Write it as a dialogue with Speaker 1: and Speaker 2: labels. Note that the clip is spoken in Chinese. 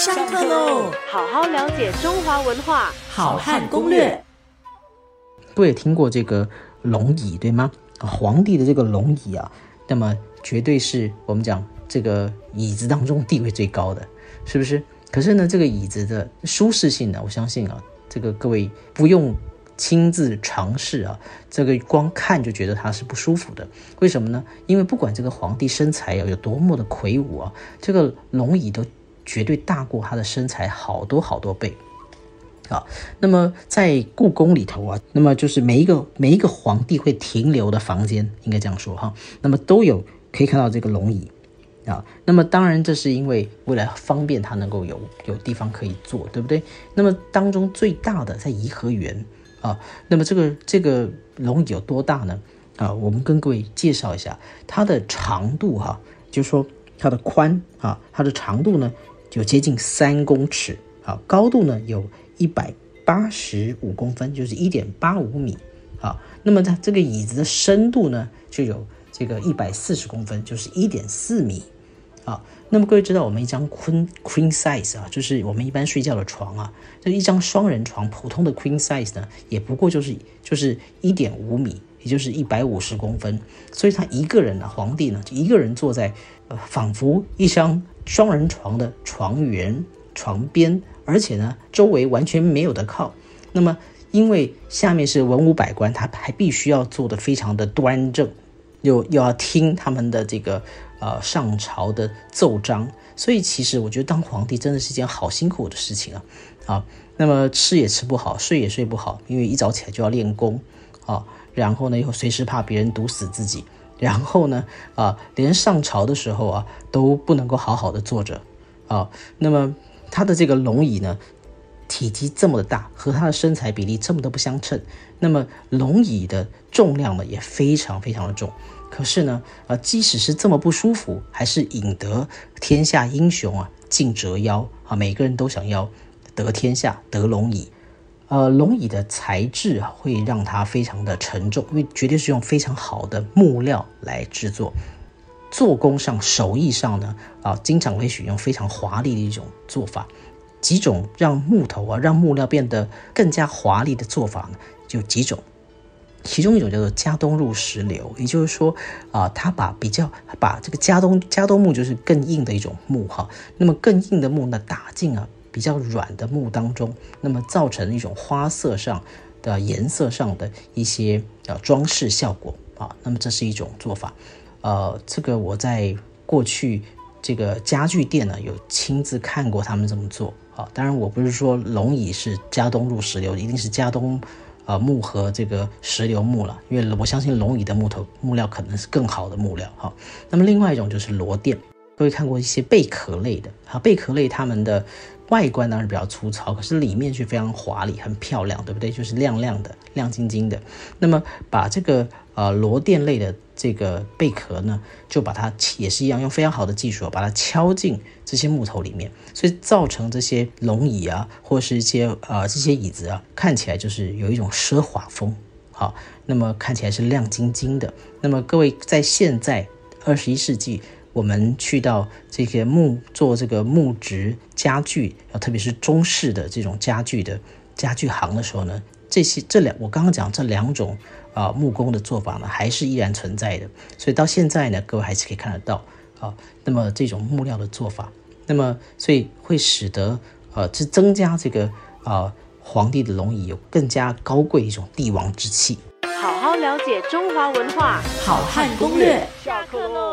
Speaker 1: 上课喽！
Speaker 2: 好好了解中华文化，
Speaker 1: 好汉攻略。
Speaker 3: 各位也听过这个龙椅对吗？皇帝的这个龙椅啊，那么绝对是我们讲这个椅子当中地位最高的，是不是？可是呢，这个椅子的舒适性呢，我相信啊，这个各位不用亲自尝试啊，这个光看就觉得它是不舒服的。为什么呢？因为不管这个皇帝身材啊有多么的魁梧啊，这个龙椅都绝对大过他的身材好多好多倍。啊，那么在故宫里头啊，那么就是每一个每一个皇帝会停留的房间，应该这样说哈，那么都有可以看到这个龙椅。啊，那么当然，这是因为为了方便他能够有有地方可以坐，对不对？那么当中最大的在颐和园啊，那么这个这个龙椅有多大呢？啊，我们跟各位介绍一下它的长度哈，就是说它的宽啊，它的长度呢就接近三公尺啊，高度呢有一百八十五公分，就是一点八五米啊。那么它这个椅子的深度呢就有。这个一百四十公分就是一点四米，啊，那么各位知道我们一张 queen queen size 啊，就是我们一般睡觉的床啊，这一张双人床普通的 queen size 呢，也不过就是就是一点五米，也就是一百五十公分，所以他一个人呢，皇帝呢就一个人坐在仿佛一张双人床的床缘床边，而且呢周围完全没有的靠，那么因为下面是文武百官，他还必须要坐的非常的端正。又又要听他们的这个呃上朝的奏章，所以其实我觉得当皇帝真的是一件好辛苦的事情啊啊！那么吃也吃不好，睡也睡不好，因为一早起来就要练功啊，然后呢又随时怕别人毒死自己，然后呢啊连上朝的时候啊都不能够好好的坐着啊。那么他的这个龙椅呢？体积这么的大，和他的身材比例这么的不相称，那么龙椅的重量呢也非常非常的重。可是呢，呃，即使是这么不舒服，还是引得天下英雄啊竞折腰啊，每个人都想要得天下得龙椅。呃，龙椅的材质啊会让它非常的沉重，因为绝对是用非常好的木料来制作。做工上手艺上呢，啊，经常会使用非常华丽的一种做法。几种让木头啊，让木料变得更加华丽的做法呢，就几种。其中一种叫做加东入石流，也就是说啊，它把比较把这个加东加东木就是更硬的一种木哈，那么更硬的木呢打进啊比较软的木当中，那么造成一种花色上的颜色上的一些啊装饰效果啊，那么这是一种做法。呃，这个我在过去这个家具店呢有亲自看过他们这么做。当然，我不是说龙椅是加东入石流，一定是加东，呃木和这个石榴木了，因为我相信龙椅的木头木料可能是更好的木料哈。那么另外一种就是螺钿，各位看过一些贝壳类的啊，贝壳类它们的外观当然比较粗糙，可是里面却非常华丽，很漂亮，对不对？就是亮亮的、亮晶晶的。那么把这个呃螺钿类的。这个贝壳呢，就把它也是一样，用非常好的技术把它敲进这些木头里面，所以造成这些龙椅啊，或是一些呃这些椅子啊，看起来就是有一种奢华风，好，那么看起来是亮晶晶的。那么各位在现在二十一世纪，我们去到这些木做这个木质家具，啊，特别是中式的这种家具的家具行的时候呢，这些这两我刚刚讲这两种。啊，木工的做法呢，还是依然存在的，所以到现在呢，各位还是可以看得到啊。那么这种木料的做法，那么所以会使得呃，是增加这个啊皇帝的龙椅有更加高贵一种帝王之气。
Speaker 2: 好好了解中华文化，
Speaker 1: 好汉攻略。
Speaker 2: 下课喽。